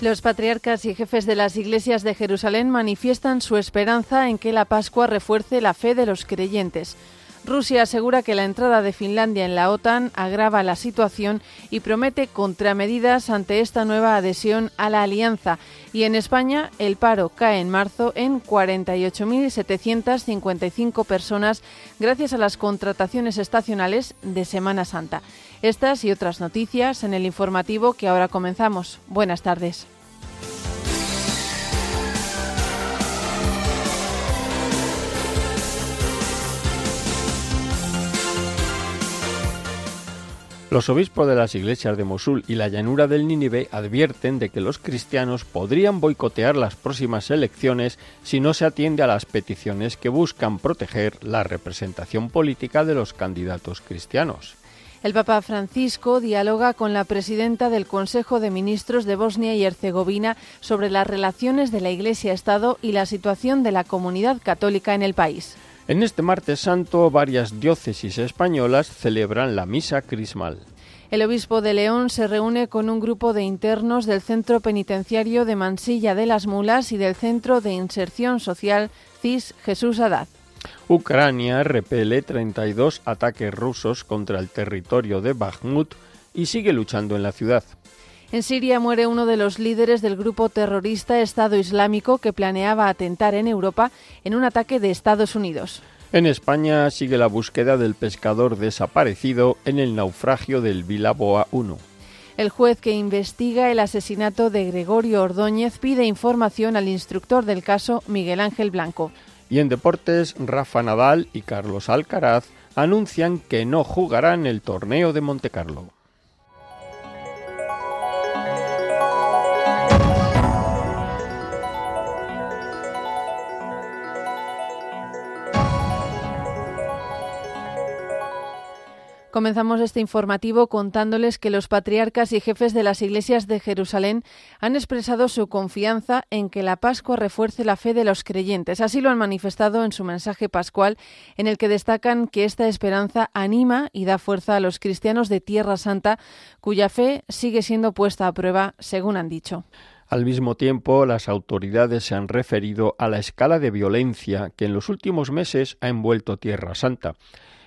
Los patriarcas y jefes de las iglesias de Jerusalén manifiestan su esperanza en que la Pascua refuerce la fe de los creyentes. Rusia asegura que la entrada de Finlandia en la OTAN agrava la situación y promete contramedidas ante esta nueva adhesión a la alianza. Y en España el paro cae en marzo en 48.755 personas gracias a las contrataciones estacionales de Semana Santa. Estas y otras noticias en el informativo que ahora comenzamos. Buenas tardes. Los obispos de las iglesias de Mosul y la llanura del Nínive advierten de que los cristianos podrían boicotear las próximas elecciones si no se atiende a las peticiones que buscan proteger la representación política de los candidatos cristianos. El Papa Francisco dialoga con la presidenta del Consejo de Ministros de Bosnia y Herzegovina sobre las relaciones de la Iglesia-Estado y la situación de la comunidad católica en el país. En este martes santo, varias diócesis españolas celebran la misa crismal. El obispo de León se reúne con un grupo de internos del Centro Penitenciario de Mansilla de las Mulas y del Centro de Inserción Social CIS Jesús Adad. Ucrania repele 32 ataques rusos contra el territorio de Bakhmut y sigue luchando en la ciudad. En Siria muere uno de los líderes del grupo terrorista Estado Islámico que planeaba atentar en Europa en un ataque de Estados Unidos. En España sigue la búsqueda del pescador desaparecido en el naufragio del Vilaboa 1. El juez que investiga el asesinato de Gregorio Ordóñez pide información al instructor del caso, Miguel Ángel Blanco. Y en deportes, Rafa Nadal y Carlos Alcaraz anuncian que no jugarán el torneo de Montecarlo. Comenzamos este informativo contándoles que los patriarcas y jefes de las iglesias de Jerusalén han expresado su confianza en que la Pascua refuerce la fe de los creyentes. Así lo han manifestado en su mensaje pascual, en el que destacan que esta esperanza anima y da fuerza a los cristianos de Tierra Santa, cuya fe sigue siendo puesta a prueba, según han dicho. Al mismo tiempo, las autoridades se han referido a la escala de violencia que en los últimos meses ha envuelto Tierra Santa.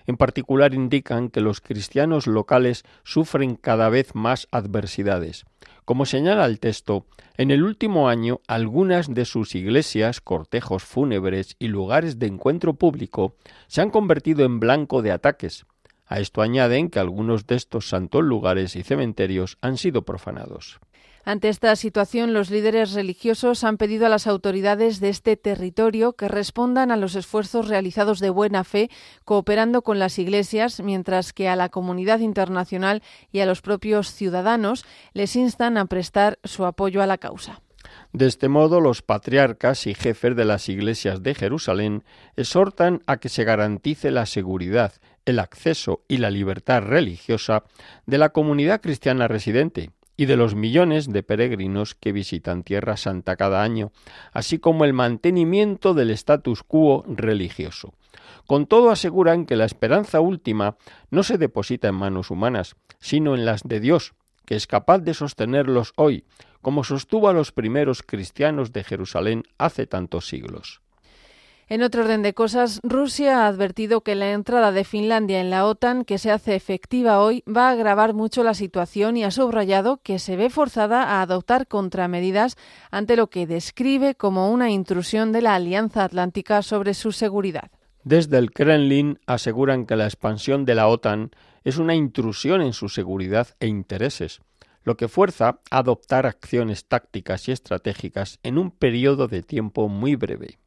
En particular indican que los cristianos locales sufren cada vez más adversidades. Como señala el texto, en el último año algunas de sus iglesias, cortejos fúnebres y lugares de encuentro público se han convertido en blanco de ataques. A esto añaden que algunos de estos santos lugares y cementerios han sido profanados. Ante esta situación, los líderes religiosos han pedido a las autoridades de este territorio que respondan a los esfuerzos realizados de buena fe, cooperando con las iglesias, mientras que a la comunidad internacional y a los propios ciudadanos les instan a prestar su apoyo a la causa. De este modo, los patriarcas y jefes de las iglesias de Jerusalén exhortan a que se garantice la seguridad, el acceso y la libertad religiosa de la comunidad cristiana residente, y de los millones de peregrinos que visitan Tierra Santa cada año, así como el mantenimiento del status quo religioso. Con todo aseguran que la esperanza última no se deposita en manos humanas, sino en las de Dios, que es capaz de sostenerlos hoy, como sostuvo a los primeros cristianos de Jerusalén hace tantos siglos. En otro orden de cosas, Rusia ha advertido que la entrada de Finlandia en la OTAN, que se hace efectiva hoy, va a agravar mucho la situación y ha subrayado que se ve forzada a adoptar contramedidas ante lo que describe como una intrusión de la Alianza Atlántica sobre su seguridad. Desde el Kremlin aseguran que la expansión de la OTAN es una intrusión en su seguridad e intereses, lo que fuerza a adoptar acciones tácticas y estratégicas en un periodo de tiempo muy breve.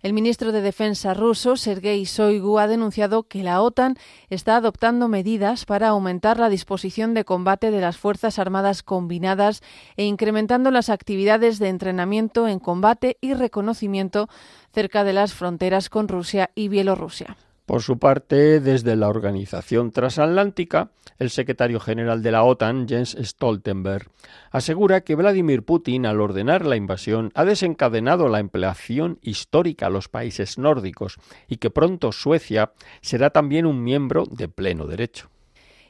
El ministro de Defensa ruso, Sergei Shoigu, ha denunciado que la OTAN está adoptando medidas para aumentar la disposición de combate de las Fuerzas Armadas combinadas e incrementando las actividades de entrenamiento en combate y reconocimiento cerca de las fronteras con Rusia y Bielorrusia. Por su parte, desde la Organización Transatlántica, el secretario general de la OTAN, Jens Stoltenberg, asegura que Vladimir Putin, al ordenar la invasión, ha desencadenado la empleación histórica a los países nórdicos y que pronto Suecia será también un miembro de pleno derecho.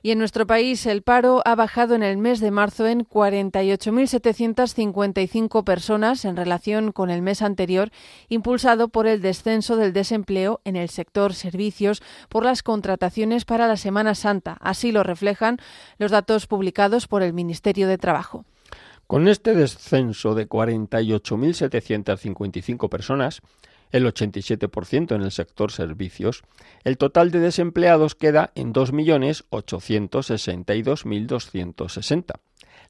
Y en nuestro país el paro ha bajado en el mes de marzo en 48.755 personas en relación con el mes anterior, impulsado por el descenso del desempleo en el sector servicios por las contrataciones para la Semana Santa. Así lo reflejan los datos publicados por el Ministerio de Trabajo. Con este descenso de 48.755 personas, el 87% en el sector servicios, el total de desempleados queda en 2.862.260,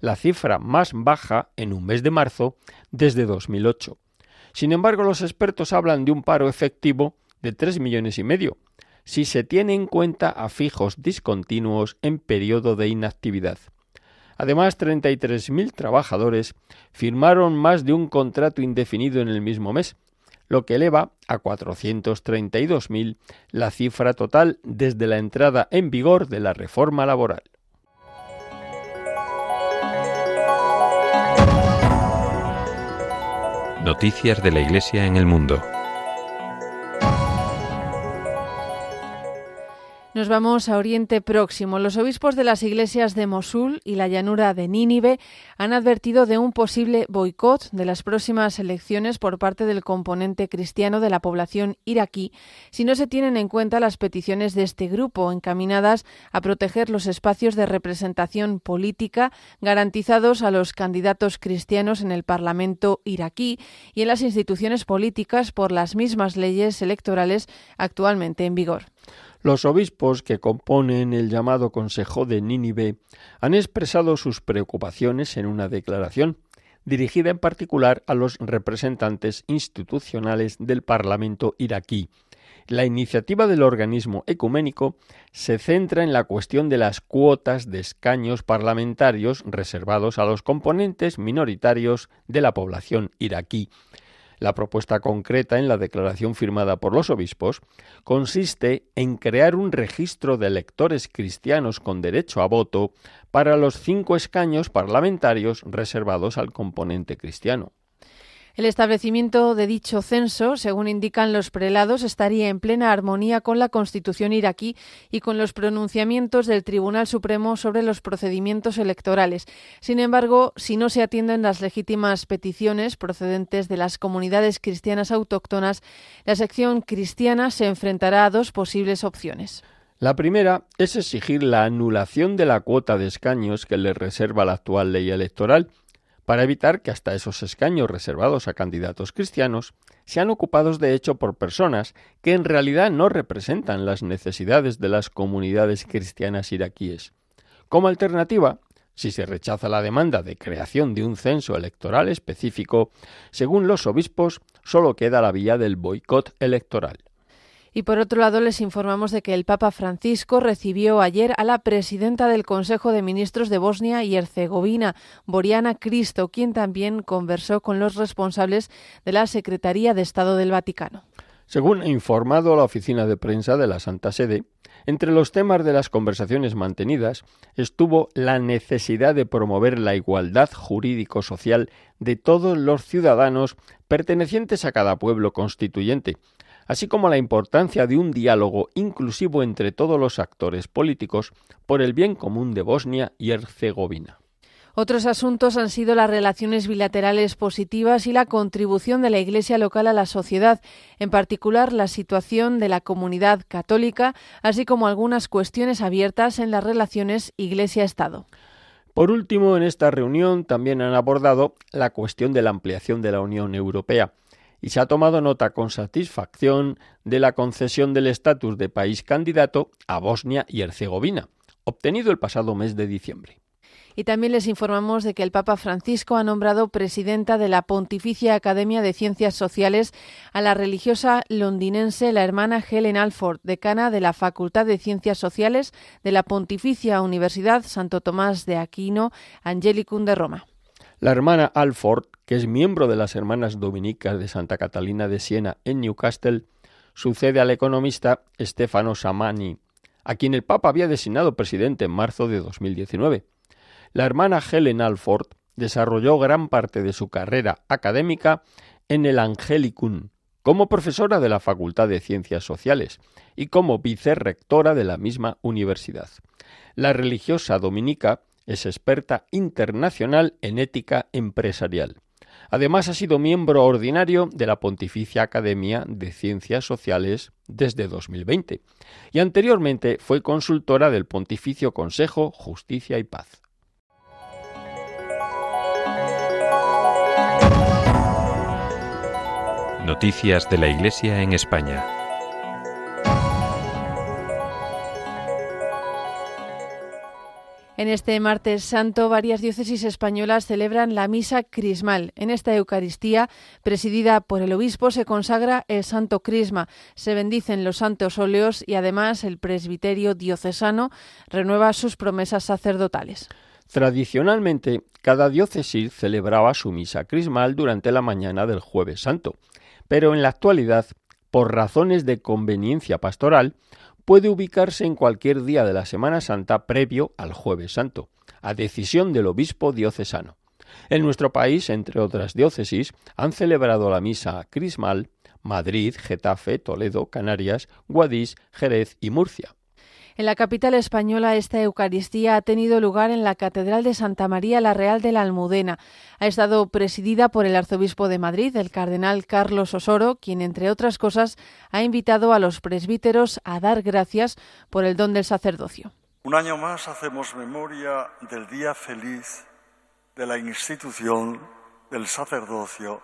la cifra más baja en un mes de marzo desde 2008. Sin embargo, los expertos hablan de un paro efectivo de 3 millones y medio, si se tiene en cuenta a fijos discontinuos en periodo de inactividad. Además, 33.000 trabajadores firmaron más de un contrato indefinido en el mismo mes, lo que eleva a 432.000 la cifra total desde la entrada en vigor de la reforma laboral. Noticias de la Iglesia en el mundo. Nos vamos a Oriente Próximo. Los obispos de las iglesias de Mosul y la llanura de Nínive han advertido de un posible boicot de las próximas elecciones por parte del componente cristiano de la población iraquí si no se tienen en cuenta las peticiones de este grupo encaminadas a proteger los espacios de representación política garantizados a los candidatos cristianos en el Parlamento iraquí y en las instituciones políticas por las mismas leyes electorales actualmente en vigor. Los obispos que componen el llamado Consejo de Nínive han expresado sus preocupaciones en una declaración, dirigida en particular a los representantes institucionales del Parlamento iraquí. La iniciativa del organismo ecuménico se centra en la cuestión de las cuotas de escaños parlamentarios reservados a los componentes minoritarios de la población iraquí. La propuesta concreta en la declaración firmada por los obispos consiste en crear un registro de electores cristianos con derecho a voto para los cinco escaños parlamentarios reservados al componente cristiano. El establecimiento de dicho censo, según indican los prelados, estaría en plena armonía con la Constitución iraquí y con los pronunciamientos del Tribunal Supremo sobre los procedimientos electorales. Sin embargo, si no se atienden las legítimas peticiones procedentes de las comunidades cristianas autóctonas, la sección cristiana se enfrentará a dos posibles opciones. La primera es exigir la anulación de la cuota de escaños que le reserva la actual ley electoral para evitar que hasta esos escaños reservados a candidatos cristianos sean ocupados de hecho por personas que en realidad no representan las necesidades de las comunidades cristianas iraquíes. Como alternativa, si se rechaza la demanda de creación de un censo electoral específico, según los obispos, solo queda la vía del boicot electoral. Y por otro lado, les informamos de que el Papa Francisco recibió ayer a la presidenta del Consejo de Ministros de Bosnia y Herzegovina, Boriana Cristo, quien también conversó con los responsables de la Secretaría de Estado del Vaticano. Según ha informado la oficina de prensa de la Santa Sede, entre los temas de las conversaciones mantenidas estuvo la necesidad de promover la igualdad jurídico-social de todos los ciudadanos pertenecientes a cada pueblo constituyente, así como la importancia de un diálogo inclusivo entre todos los actores políticos por el bien común de Bosnia y Herzegovina. Otros asuntos han sido las relaciones bilaterales positivas y la contribución de la Iglesia local a la sociedad, en particular la situación de la comunidad católica, así como algunas cuestiones abiertas en las relaciones Iglesia-Estado. Por último, en esta reunión también han abordado la cuestión de la ampliación de la Unión Europea y se ha tomado nota con satisfacción de la concesión del estatus de país candidato a Bosnia y Herzegovina, obtenido el pasado mes de diciembre. Y también les informamos de que el Papa Francisco ha nombrado presidenta de la Pontificia Academia de Ciencias Sociales a la religiosa londinense la hermana Helen Alford, decana de la Facultad de Ciencias Sociales de la Pontificia Universidad Santo Tomás de Aquino, Angelicum de Roma. La hermana Alford, que es miembro de las Hermanas Dominicas de Santa Catalina de Siena en Newcastle, sucede al economista Stefano Samani, a quien el Papa había designado presidente en marzo de 2019. La hermana Helen Alford desarrolló gran parte de su carrera académica en el Angelicum, como profesora de la Facultad de Ciencias Sociales y como vicerrectora de la misma universidad. La religiosa dominica es experta internacional en ética empresarial. Además ha sido miembro ordinario de la Pontificia Academia de Ciencias Sociales desde 2020 y anteriormente fue consultora del Pontificio Consejo Justicia y Paz. Noticias de la Iglesia en España. En este martes santo, varias diócesis españolas celebran la misa crismal. En esta Eucaristía, presidida por el obispo, se consagra el Santo Crisma, se bendicen los santos óleos y además el presbiterio diocesano renueva sus promesas sacerdotales. Tradicionalmente, cada diócesis celebraba su misa crismal durante la mañana del jueves santo pero en la actualidad, por razones de conveniencia pastoral, puede ubicarse en cualquier día de la Semana Santa previo al jueves santo, a decisión del obispo diocesano. En nuestro país, entre otras diócesis, han celebrado la misa crismal Madrid, Getafe, Toledo, Canarias, Guadix, Jerez y Murcia. En la capital española esta Eucaristía ha tenido lugar en la Catedral de Santa María la Real de la Almudena. Ha estado presidida por el arzobispo de Madrid, el cardenal Carlos Osoro, quien, entre otras cosas, ha invitado a los presbíteros a dar gracias por el don del sacerdocio. Un año más hacemos memoria del día feliz de la institución del sacerdocio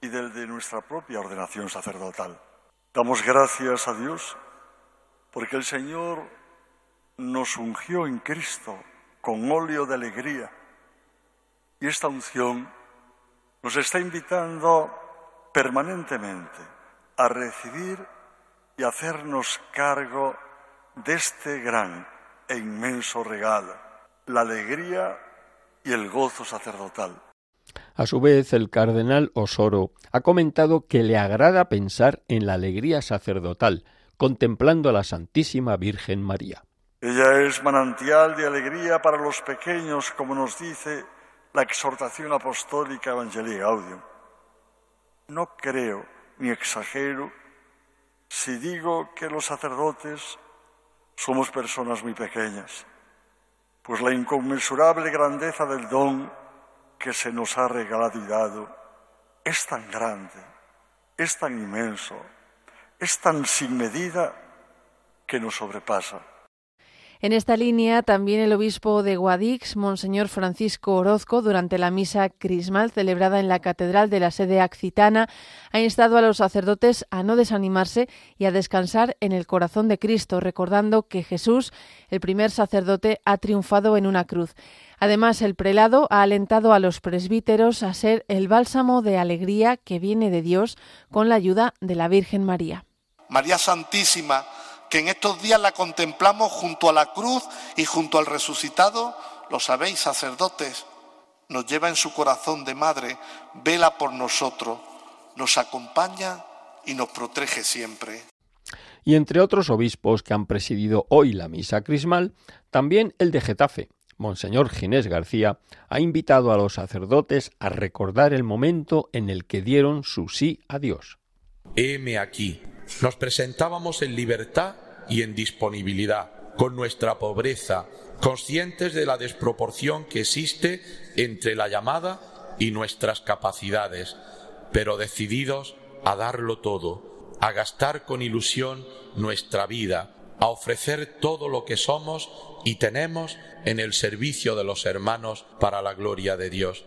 y del de nuestra propia ordenación sacerdotal. Damos gracias a Dios porque el Señor nos ungió en Cristo con óleo de alegría. Y esta unción nos está invitando permanentemente a recibir y hacernos cargo de este gran e inmenso regalo, la alegría y el gozo sacerdotal. A su vez, el cardenal Osoro ha comentado que le agrada pensar en la alegría sacerdotal, contemplando a la Santísima Virgen María. Ella es manantial de alegría para los pequeños, como nos dice la exhortación apostólica Evangelii Gaudium. No creo ni exagero si digo que los sacerdotes somos personas muy pequeñas, pues la inconmensurable grandeza del don que se nos ha regalado y dado es tan grande, es tan inmenso, es tan sin medida que nos sobrepasa. En esta línea, también el obispo de Guadix, Monseñor Francisco Orozco, durante la misa crismal celebrada en la Catedral de la sede accitana, ha instado a los sacerdotes a no desanimarse y a descansar en el corazón de Cristo, recordando que Jesús, el primer sacerdote, ha triunfado en una cruz. Además, el prelado ha alentado a los presbíteros a ser el bálsamo de alegría que viene de Dios con la ayuda de la Virgen María. María Santísima, que en estos días la contemplamos junto a la cruz y junto al resucitado, lo sabéis, sacerdotes, nos lleva en su corazón de madre, vela por nosotros, nos acompaña y nos protege siempre. Y entre otros obispos que han presidido hoy la misa crismal, también el de Getafe, Monseñor Ginés García, ha invitado a los sacerdotes a recordar el momento en el que dieron su sí a Dios. Heme aquí. Nos presentábamos en libertad y en disponibilidad, con nuestra pobreza, conscientes de la desproporción que existe entre la llamada y nuestras capacidades, pero decididos a darlo todo, a gastar con ilusión nuestra vida, a ofrecer todo lo que somos y tenemos en el servicio de los hermanos para la gloria de Dios.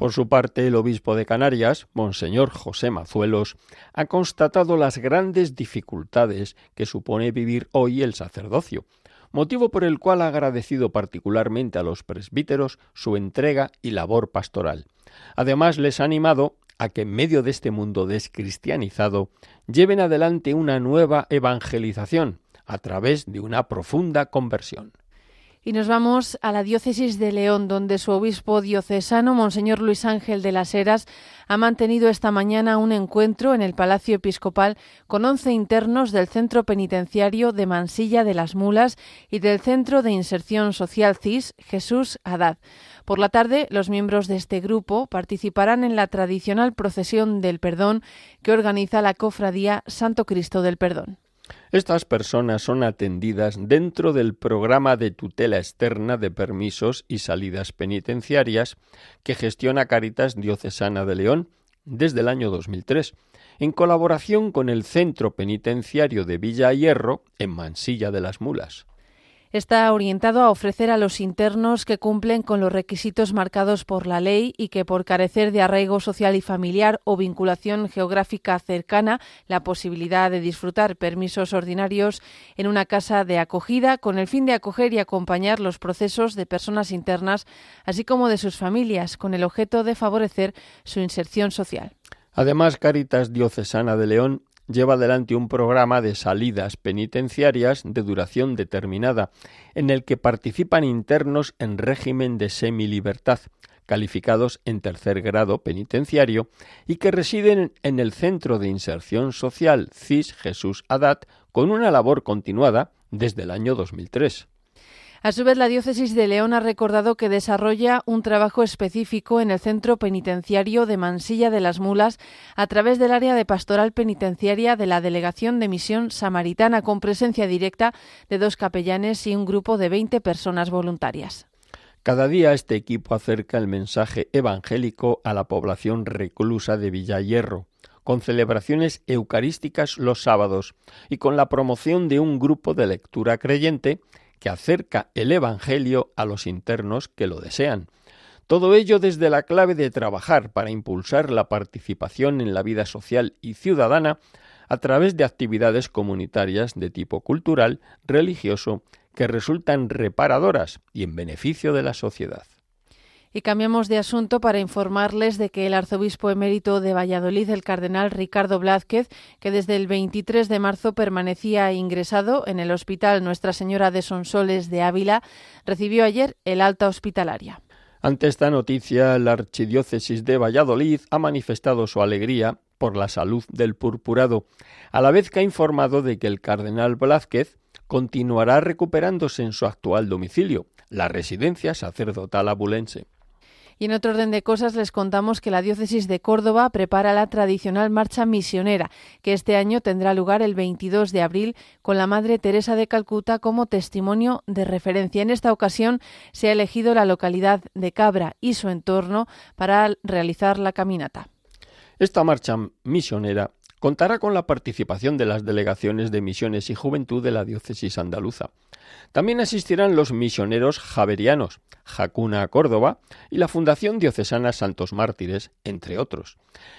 Por su parte, el obispo de Canarias, Monseñor José Mazuelos, ha constatado las grandes dificultades que supone vivir hoy el sacerdocio, motivo por el cual ha agradecido particularmente a los presbíteros su entrega y labor pastoral. Además, les ha animado a que en medio de este mundo descristianizado lleven adelante una nueva evangelización a través de una profunda conversión. Y nos vamos a la diócesis de León, donde su obispo diocesano, Monseñor Luis Ángel de las Heras, ha mantenido esta mañana un encuentro en el Palacio Episcopal con once internos del Centro Penitenciario de Mansilla de las Mulas y del Centro de Inserción Social CIS Jesús Haddad. Por la tarde, los miembros de este grupo participarán en la tradicional procesión del perdón que organiza la cofradía Santo Cristo del Perdón. Estas personas son atendidas dentro del programa de tutela externa de permisos y salidas penitenciarias que gestiona Caritas Diocesana de León desde el año 2003, en colaboración con el Centro Penitenciario de Villa Hierro en Mansilla de las Mulas está orientado a ofrecer a los internos que cumplen con los requisitos marcados por la ley y que por carecer de arraigo social y familiar o vinculación geográfica cercana la posibilidad de disfrutar permisos ordinarios en una casa de acogida con el fin de acoger y acompañar los procesos de personas internas así como de sus familias con el objeto de favorecer su inserción social. Además, Caritas Diocesana de León lleva adelante un programa de salidas penitenciarias de duración determinada, en el que participan internos en régimen de semilibertad, calificados en tercer grado penitenciario y que residen en el Centro de Inserción Social CIS Jesús Adat con una labor continuada desde el año 2003. A su vez, la diócesis de León ha recordado que desarrolla un trabajo específico en el centro penitenciario de Mansilla de las Mulas a través del área de pastoral penitenciaria de la Delegación de Misión Samaritana, con presencia directa de dos capellanes y un grupo de 20 personas voluntarias. Cada día este equipo acerca el mensaje evangélico a la población reclusa de Villayerro, con celebraciones eucarísticas los sábados y con la promoción de un grupo de lectura creyente que acerca el Evangelio a los internos que lo desean. Todo ello desde la clave de trabajar para impulsar la participación en la vida social y ciudadana a través de actividades comunitarias de tipo cultural, religioso, que resultan reparadoras y en beneficio de la sociedad. Y cambiamos de asunto para informarles de que el arzobispo emérito de Valladolid, el cardenal Ricardo Blázquez, que desde el 23 de marzo permanecía ingresado en el Hospital Nuestra Señora de Sonsoles de Ávila, recibió ayer el alta hospitalaria. Ante esta noticia, la Archidiócesis de Valladolid ha manifestado su alegría por la salud del purpurado, a la vez que ha informado de que el cardenal Blázquez continuará recuperándose en su actual domicilio, la residencia sacerdotal abulense. Y en otro orden de cosas les contamos que la diócesis de Córdoba prepara la tradicional marcha misionera, que este año tendrá lugar el 22 de abril con la Madre Teresa de Calcuta como testimonio de referencia. En esta ocasión se ha elegido la localidad de Cabra y su entorno para realizar la caminata. Esta marcha misionera contará con la participación de las delegaciones de misiones y juventud de la diócesis andaluza. También asistirán los misioneros javerianos, Jacuna Córdoba y la Fundación Diocesana Santos Mártires, entre otros.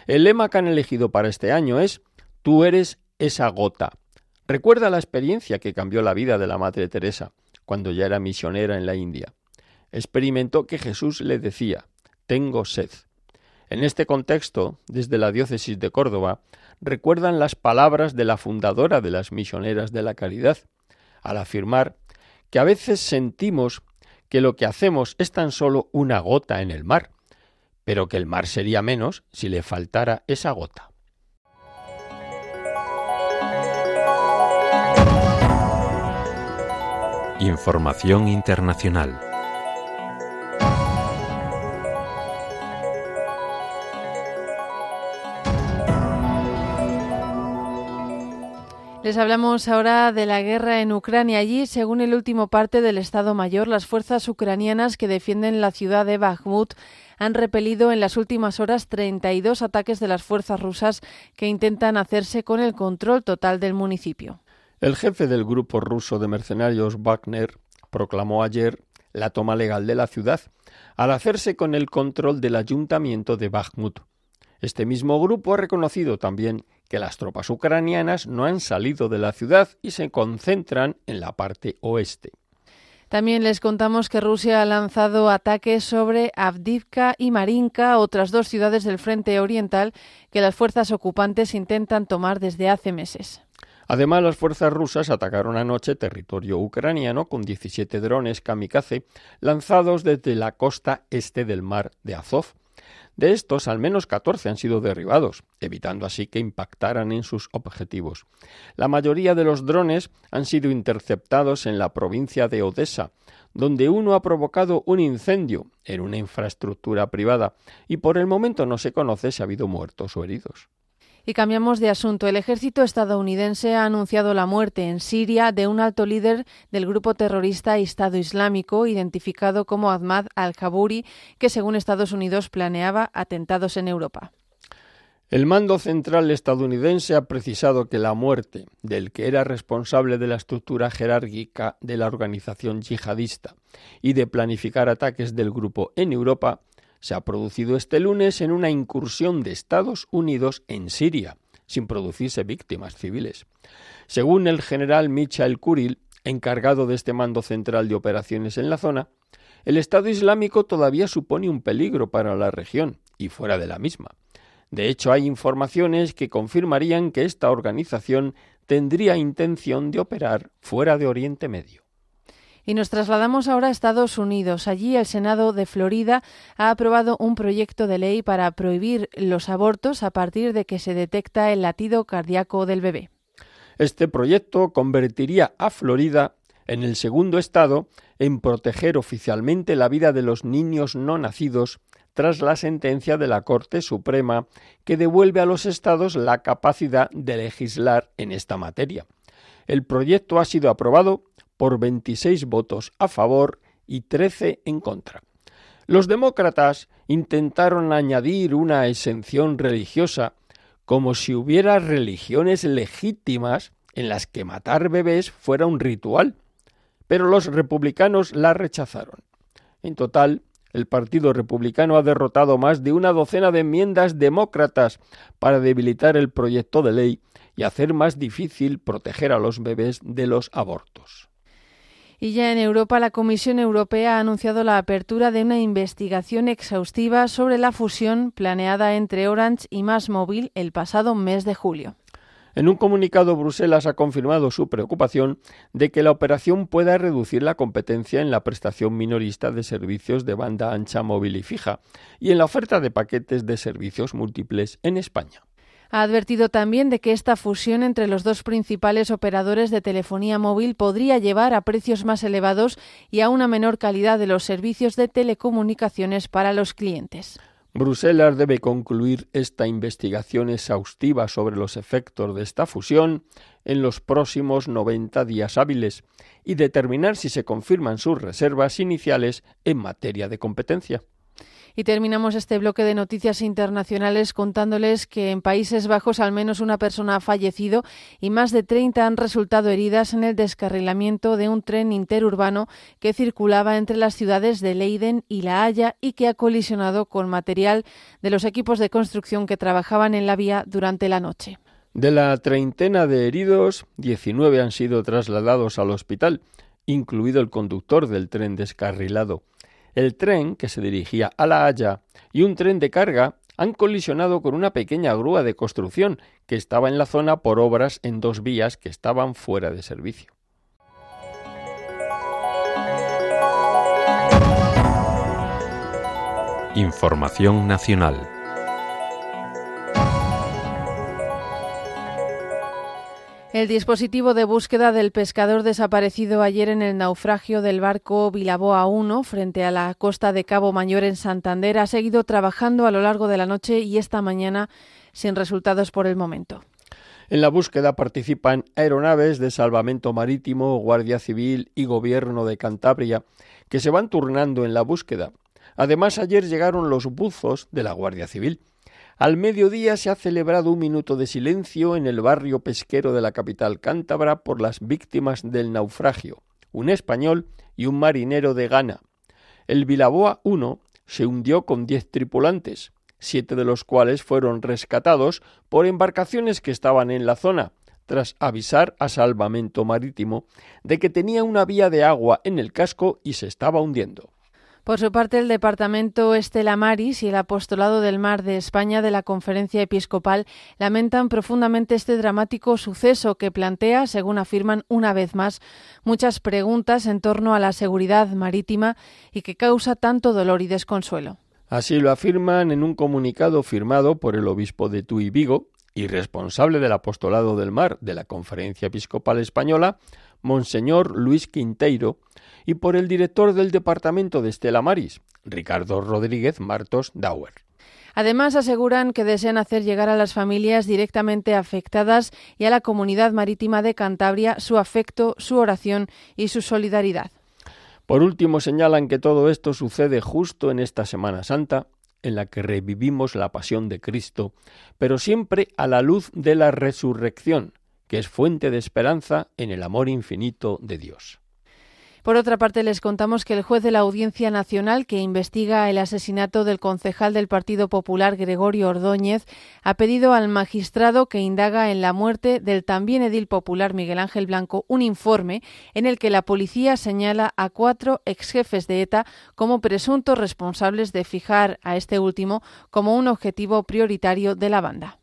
El lema que han elegido para este año es Tú eres esa gota. Recuerda la experiencia que cambió la vida de la Madre Teresa cuando ya era misionera en la India. Experimentó que Jesús le decía Tengo sed. En este contexto, desde la diócesis de Córdoba, recuerdan las palabras de la fundadora de las misioneras de la caridad, al afirmar que a veces sentimos que lo que hacemos es tan solo una gota en el mar, pero que el mar sería menos si le faltara esa gota. Información internacional. Les hablamos ahora de la guerra en Ucrania. Allí, según el último parte del Estado Mayor, las fuerzas ucranianas que defienden la ciudad de Bakhmut han repelido en las últimas horas 32 ataques de las fuerzas rusas que intentan hacerse con el control total del municipio. El jefe del grupo ruso de mercenarios Wagner proclamó ayer la toma legal de la ciudad al hacerse con el control del ayuntamiento de Bakhmut. Este mismo grupo ha reconocido también que las tropas ucranianas no han salido de la ciudad y se concentran en la parte oeste. También les contamos que Rusia ha lanzado ataques sobre Avdivka y Marinka, otras dos ciudades del frente oriental que las fuerzas ocupantes intentan tomar desde hace meses. Además, las fuerzas rusas atacaron anoche territorio ucraniano con 17 drones kamikaze lanzados desde la costa este del mar de Azov. De estos, al menos 14 han sido derribados, evitando así que impactaran en sus objetivos. La mayoría de los drones han sido interceptados en la provincia de Odessa, donde uno ha provocado un incendio en una infraestructura privada y por el momento no se conoce si ha habido muertos o heridos. Y cambiamos de asunto. El ejército estadounidense ha anunciado la muerte en Siria de un alto líder del grupo terrorista Estado Islámico, identificado como Ahmad al-Kaburi, que según Estados Unidos planeaba atentados en Europa. El mando central estadounidense ha precisado que la muerte del que era responsable de la estructura jerárquica de la organización yihadista y de planificar ataques del grupo en Europa se ha producido este lunes en una incursión de Estados Unidos en Siria, sin producirse víctimas civiles. Según el general Michael Kuril, encargado de este mando central de operaciones en la zona, el Estado Islámico todavía supone un peligro para la región y fuera de la misma. De hecho, hay informaciones que confirmarían que esta organización tendría intención de operar fuera de Oriente Medio. Y nos trasladamos ahora a Estados Unidos. Allí el Senado de Florida ha aprobado un proyecto de ley para prohibir los abortos a partir de que se detecta el latido cardíaco del bebé. Este proyecto convertiría a Florida en el segundo estado en proteger oficialmente la vida de los niños no nacidos tras la sentencia de la Corte Suprema que devuelve a los estados la capacidad de legislar en esta materia. El proyecto ha sido aprobado por 26 votos a favor y 13 en contra. Los demócratas intentaron añadir una exención religiosa como si hubiera religiones legítimas en las que matar bebés fuera un ritual, pero los republicanos la rechazaron. En total, el Partido Republicano ha derrotado más de una docena de enmiendas demócratas para debilitar el proyecto de ley y hacer más difícil proteger a los bebés de los abortos. Y ya en Europa, la Comisión Europea ha anunciado la apertura de una investigación exhaustiva sobre la fusión planeada entre Orange y MásMóvil el pasado mes de julio. En un comunicado, Bruselas ha confirmado su preocupación de que la operación pueda reducir la competencia en la prestación minorista de servicios de banda ancha móvil y fija y en la oferta de paquetes de servicios múltiples en España. Ha advertido también de que esta fusión entre los dos principales operadores de telefonía móvil podría llevar a precios más elevados y a una menor calidad de los servicios de telecomunicaciones para los clientes. Bruselas debe concluir esta investigación exhaustiva sobre los efectos de esta fusión en los próximos 90 días hábiles y determinar si se confirman sus reservas iniciales en materia de competencia. Y terminamos este bloque de noticias internacionales contándoles que en Países Bajos al menos una persona ha fallecido y más de 30 han resultado heridas en el descarrilamiento de un tren interurbano que circulaba entre las ciudades de Leiden y La Haya y que ha colisionado con material de los equipos de construcción que trabajaban en la vía durante la noche. De la treintena de heridos, 19 han sido trasladados al hospital, incluido el conductor del tren descarrilado. El tren, que se dirigía a La Haya, y un tren de carga han colisionado con una pequeña grúa de construcción que estaba en la zona por obras en dos vías que estaban fuera de servicio. Información nacional. El dispositivo de búsqueda del pescador desaparecido ayer en el naufragio del barco Vilaboa 1 frente a la costa de Cabo Mayor en Santander ha seguido trabajando a lo largo de la noche y esta mañana sin resultados por el momento. En la búsqueda participan aeronaves de salvamento marítimo, Guardia Civil y Gobierno de Cantabria, que se van turnando en la búsqueda. Además, ayer llegaron los buzos de la Guardia Civil. Al mediodía se ha celebrado un minuto de silencio en el barrio pesquero de la capital cántabra por las víctimas del naufragio, un español y un marinero de Ghana. El Vilaboa I se hundió con diez tripulantes, siete de los cuales fueron rescatados por embarcaciones que estaban en la zona, tras avisar a Salvamento Marítimo de que tenía una vía de agua en el casco y se estaba hundiendo. Por su parte, el Departamento Estela Maris y el Apostolado del Mar de España de la Conferencia Episcopal lamentan profundamente este dramático suceso que plantea, según afirman una vez más, muchas preguntas en torno a la seguridad marítima y que causa tanto dolor y desconsuelo. Así lo afirman en un comunicado firmado por el obispo de Tuy Vigo y responsable del Apostolado del Mar de la Conferencia Episcopal Española, Monseñor Luis Quinteiro, y por el director del Departamento de Estela Maris, Ricardo Rodríguez Martos Dauer. Además, aseguran que desean hacer llegar a las familias directamente afectadas y a la comunidad marítima de Cantabria su afecto, su oración y su solidaridad. Por último, señalan que todo esto sucede justo en esta Semana Santa, en la que revivimos la pasión de Cristo, pero siempre a la luz de la resurrección, que es fuente de esperanza en el amor infinito de Dios. Por otra parte, les contamos que el juez de la Audiencia Nacional que investiga el asesinato del concejal del Partido Popular Gregorio Ordóñez ha pedido al magistrado que indaga en la muerte del también edil popular Miguel Ángel Blanco un informe en el que la policía señala a cuatro exjefes de ETA como presuntos responsables de fijar a este último como un objetivo prioritario de la banda.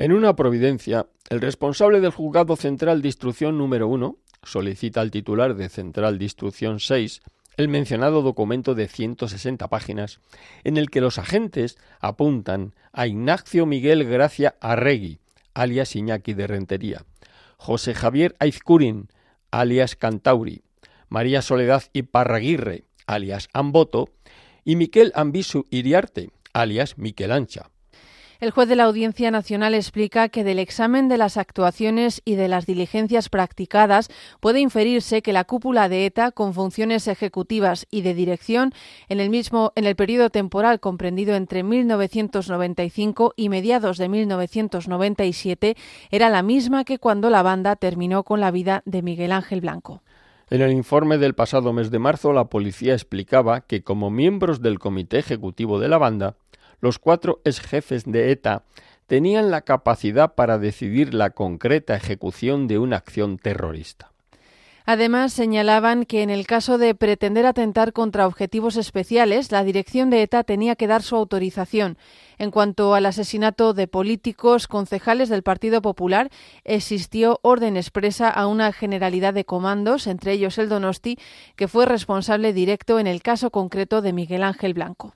En una providencia, el responsable del Juzgado Central de Instrucción número 1, solicita al titular de Central de Instrucción 6 el mencionado documento de 160 páginas, en el que los agentes apuntan a Ignacio Miguel Gracia Arregui, alias Iñaki de Rentería, José Javier Aizcurin, alias Cantauri, María Soledad Iparraguirre, alias Amboto, y Miquel Ambisu Iriarte, alias Miquel Ancha. El juez de la Audiencia Nacional explica que del examen de las actuaciones y de las diligencias practicadas puede inferirse que la cúpula de ETA, con funciones ejecutivas y de dirección, en el mismo en el periodo temporal comprendido entre 1995 y mediados de 1997, era la misma que cuando la banda terminó con la vida de Miguel Ángel Blanco. En el informe del pasado mes de marzo, la policía explicaba que como miembros del comité ejecutivo de la banda, los cuatro ex jefes de ETA tenían la capacidad para decidir la concreta ejecución de una acción terrorista. Además, señalaban que en el caso de pretender atentar contra objetivos especiales, la dirección de ETA tenía que dar su autorización. En cuanto al asesinato de políticos concejales del Partido Popular, existió orden expresa a una generalidad de comandos, entre ellos el Donosti, que fue responsable directo en el caso concreto de Miguel Ángel Blanco.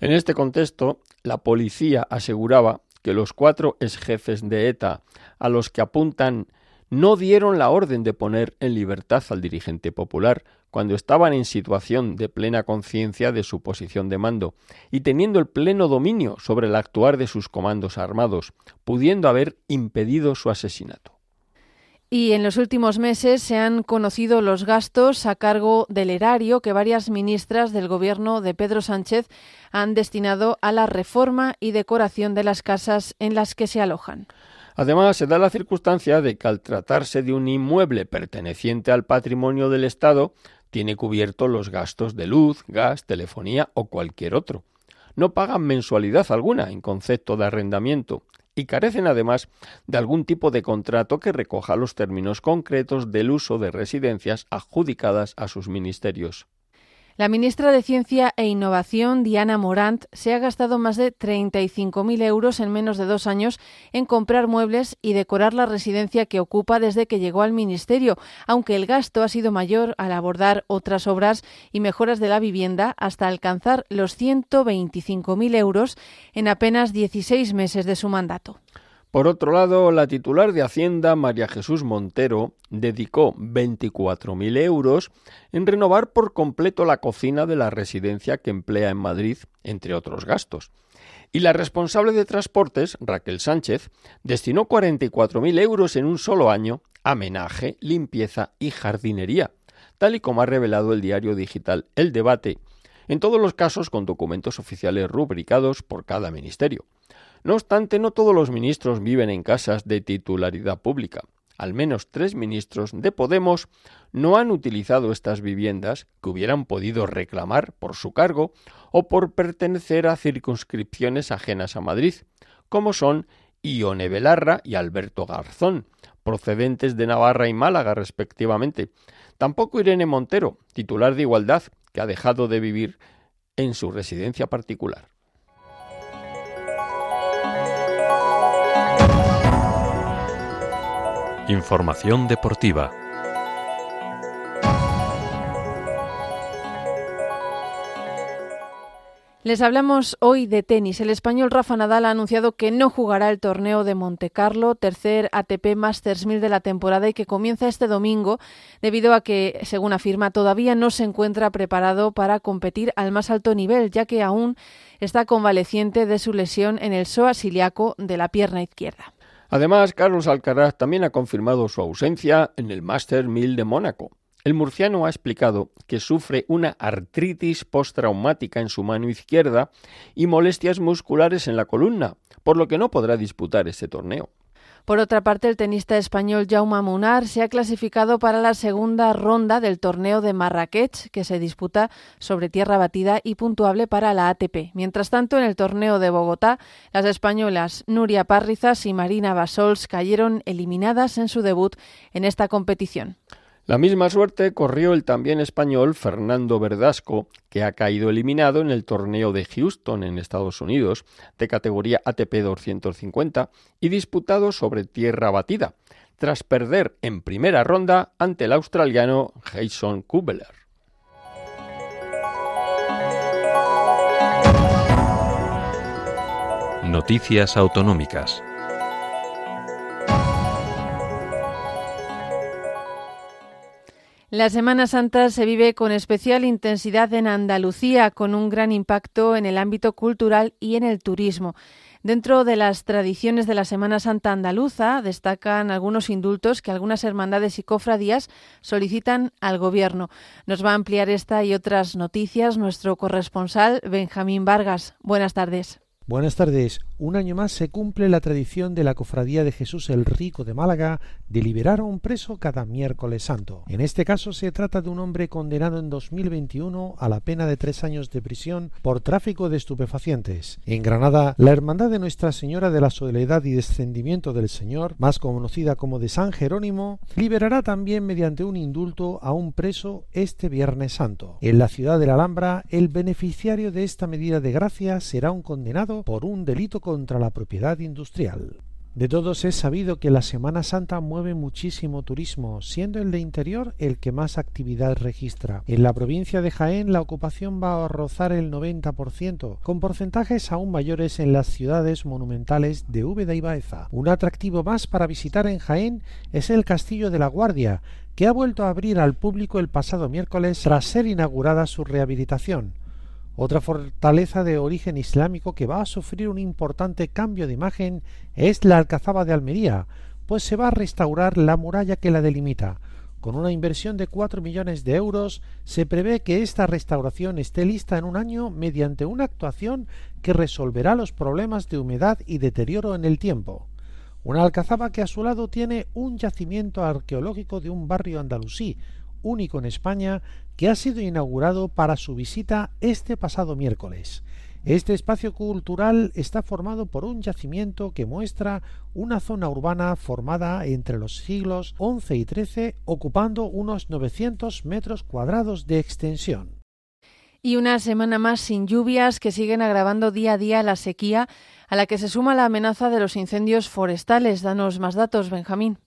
En este contexto, la policía aseguraba que los cuatro ex jefes de ETA a los que apuntan no dieron la orden de poner en libertad al dirigente popular cuando estaban en situación de plena conciencia de su posición de mando y teniendo el pleno dominio sobre el actuar de sus comandos armados, pudiendo haber impedido su asesinato. Y en los últimos meses se han conocido los gastos a cargo del erario que varias ministras del gobierno de Pedro Sánchez han destinado a la reforma y decoración de las casas en las que se alojan. Además, se da la circunstancia de que al tratarse de un inmueble perteneciente al patrimonio del Estado, tiene cubierto los gastos de luz, gas, telefonía o cualquier otro. No pagan mensualidad alguna en concepto de arrendamiento y carecen además de algún tipo de contrato que recoja los términos concretos del uso de residencias adjudicadas a sus ministerios. La ministra de Ciencia e Innovación, Diana Morant, se ha gastado más de 35.000 euros en menos de dos años en comprar muebles y decorar la residencia que ocupa desde que llegó al Ministerio, aunque el gasto ha sido mayor al abordar otras obras y mejoras de la vivienda hasta alcanzar los 125.000 euros en apenas 16 meses de su mandato. Por otro lado, la titular de Hacienda, María Jesús Montero, dedicó 24.000 euros en renovar por completo la cocina de la residencia que emplea en Madrid, entre otros gastos. Y la responsable de transportes, Raquel Sánchez, destinó 44.000 euros en un solo año a menaje, limpieza y jardinería, tal y como ha revelado el diario digital El Debate, en todos los casos con documentos oficiales rubricados por cada ministerio. No obstante, no todos los ministros viven en casas de titularidad pública. Al menos tres ministros de Podemos no han utilizado estas viviendas que hubieran podido reclamar por su cargo o por pertenecer a circunscripciones ajenas a Madrid, como son Ione Belarra y Alberto Garzón, procedentes de Navarra y Málaga, respectivamente. Tampoco Irene Montero, titular de Igualdad, que ha dejado de vivir en su residencia particular. Información deportiva. Les hablamos hoy de tenis. El español Rafa Nadal ha anunciado que no jugará el torneo de Montecarlo, tercer ATP Masters 1000 de la temporada y que comienza este domingo debido a que, según afirma, todavía no se encuentra preparado para competir al más alto nivel, ya que aún está convaleciente de su lesión en el psoas ilíaco de la pierna izquierda. Además, Carlos Alcaraz también ha confirmado su ausencia en el Masters 1000 de Mónaco. El murciano ha explicado que sufre una artritis postraumática en su mano izquierda y molestias musculares en la columna, por lo que no podrá disputar este torneo. Por otra parte, el tenista español Jaume Munar se ha clasificado para la segunda ronda del torneo de Marrakech, que se disputa sobre tierra batida y puntuable para la ATP. Mientras tanto, en el torneo de Bogotá, las españolas Nuria Parrizas y Marina Basols cayeron eliminadas en su debut en esta competición. La misma suerte corrió el también español Fernando Verdasco, que ha caído eliminado en el torneo de Houston en Estados Unidos, de categoría ATP 250 y disputado sobre tierra batida, tras perder en primera ronda ante el australiano Jason Kubler. Noticias autonómicas. La Semana Santa se vive con especial intensidad en Andalucía, con un gran impacto en el ámbito cultural y en el turismo. Dentro de las tradiciones de la Semana Santa andaluza destacan algunos indultos que algunas hermandades y cofradías solicitan al Gobierno. Nos va a ampliar esta y otras noticias nuestro corresponsal Benjamín Vargas. Buenas tardes. Buenas tardes. Un año más se cumple la tradición de la Cofradía de Jesús el Rico de Málaga de liberar a un preso cada miércoles santo. En este caso se trata de un hombre condenado en 2021 a la pena de tres años de prisión por tráfico de estupefacientes. En Granada, la Hermandad de Nuestra Señora de la Soledad y Descendimiento del Señor, más conocida como de San Jerónimo, liberará también mediante un indulto a un preso este Viernes Santo. En la ciudad de la Alhambra, el beneficiario de esta medida de gracia será un condenado por un delito contra la propiedad industrial. De todos es sabido que la Semana Santa mueve muchísimo turismo, siendo el de interior el que más actividad registra. En la provincia de Jaén la ocupación va a rozar el 90%, con porcentajes aún mayores en las ciudades monumentales de Úbeda y Baeza. Un atractivo más para visitar en Jaén es el Castillo de la Guardia, que ha vuelto a abrir al público el pasado miércoles tras ser inaugurada su rehabilitación. Otra fortaleza de origen islámico que va a sufrir un importante cambio de imagen es la Alcazaba de Almería, pues se va a restaurar la muralla que la delimita. Con una inversión de 4 millones de euros, se prevé que esta restauración esté lista en un año mediante una actuación que resolverá los problemas de humedad y deterioro en el tiempo. Una alcazaba que a su lado tiene un yacimiento arqueológico de un barrio andalusí, único en España, que ha sido inaugurado para su visita este pasado miércoles. Este espacio cultural está formado por un yacimiento que muestra una zona urbana formada entre los siglos XI y XIII, ocupando unos 900 metros cuadrados de extensión. Y una semana más sin lluvias que siguen agravando día a día la sequía, a la que se suma la amenaza de los incendios forestales. Danos más datos, Benjamín.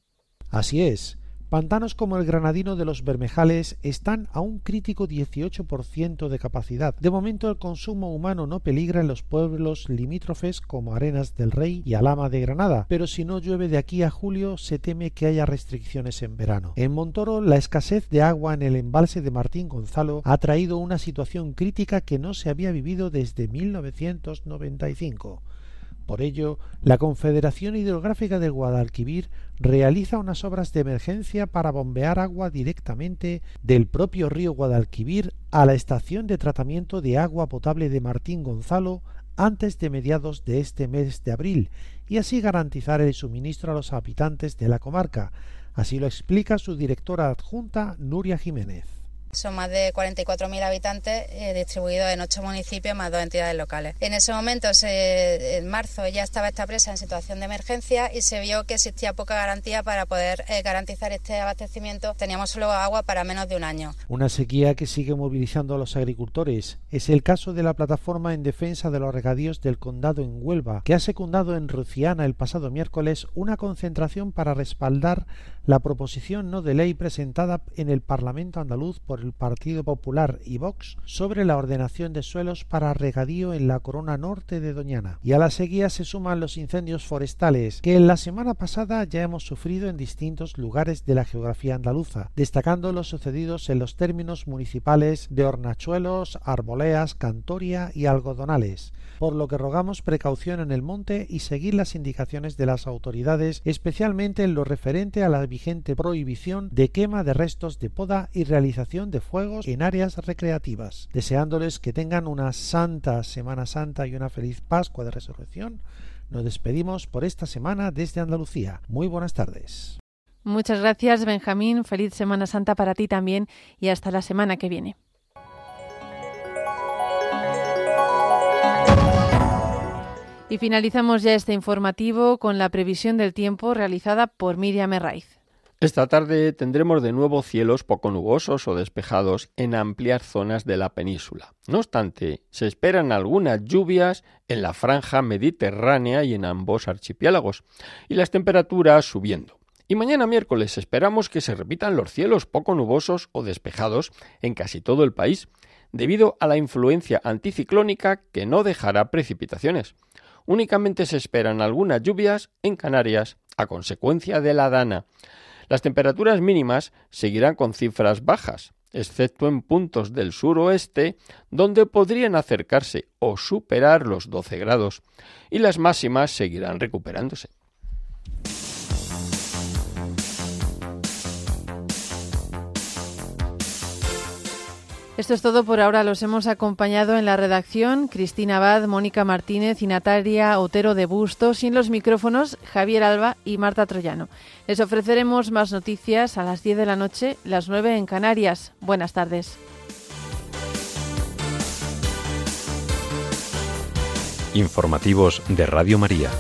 Así es. Pantanos como el Granadino de los Bermejales están a un crítico 18% de capacidad. De momento el consumo humano no peligra en los pueblos limítrofes como Arenas del Rey y Alama de Granada, pero si no llueve de aquí a julio se teme que haya restricciones en verano. En Montoro la escasez de agua en el embalse de Martín Gonzalo ha traído una situación crítica que no se había vivido desde 1995. Por ello, la Confederación Hidrográfica del Guadalquivir realiza unas obras de emergencia para bombear agua directamente del propio río Guadalquivir a la estación de tratamiento de agua potable de Martín Gonzalo antes de mediados de este mes de abril y así garantizar el suministro a los habitantes de la comarca. Así lo explica su directora adjunta Nuria Jiménez. Son más de 44.000 habitantes eh, distribuidos en ocho municipios más dos entidades locales. En ese momento, en marzo, ya estaba esta presa en situación de emergencia y se vio que existía poca garantía para poder eh, garantizar este abastecimiento. Teníamos solo agua para menos de un año. Una sequía que sigue movilizando a los agricultores. Es el caso de la plataforma en defensa de los regadíos del condado en Huelva, que ha secundado en Ruciana el pasado miércoles una concentración para respaldar la proposición no de ley presentada en el Parlamento andaluz por el Partido Popular y Vox sobre la ordenación de suelos para regadío en la corona norte de Doñana. Y a la sequía se suman los incendios forestales que en la semana pasada ya hemos sufrido en distintos lugares de la geografía andaluza, destacando los sucedidos en los términos municipales de Hornachuelos, Arboleas, Cantoria y Algodonales por lo que rogamos precaución en el monte y seguir las indicaciones de las autoridades, especialmente en lo referente a la vigente prohibición de quema de restos de poda y realización de fuegos en áreas recreativas, deseándoles que tengan una santa Semana Santa y una feliz Pascua de Resurrección. Nos despedimos por esta semana desde Andalucía. Muy buenas tardes. Muchas gracias, Benjamín. Feliz Semana Santa para ti también y hasta la semana que viene. Y finalizamos ya este informativo con la previsión del tiempo realizada por Miriam Herraiz. Esta tarde tendremos de nuevo cielos poco nubosos o despejados en amplias zonas de la península. No obstante, se esperan algunas lluvias en la franja mediterránea y en ambos archipiélagos, y las temperaturas subiendo. Y mañana miércoles esperamos que se repitan los cielos poco nubosos o despejados en casi todo el país, debido a la influencia anticiclónica que no dejará precipitaciones únicamente se esperan algunas lluvias en Canarias a consecuencia de la dana. Las temperaturas mínimas seguirán con cifras bajas, excepto en puntos del suroeste donde podrían acercarse o superar los 12 grados, y las máximas seguirán recuperándose. Esto es todo por ahora. Los hemos acompañado en la redacción Cristina Abad, Mónica Martínez y Natalia Otero de Bustos y en los micrófonos Javier Alba y Marta Troyano. Les ofreceremos más noticias a las 10 de la noche, las 9 en Canarias. Buenas tardes. Informativos de Radio María.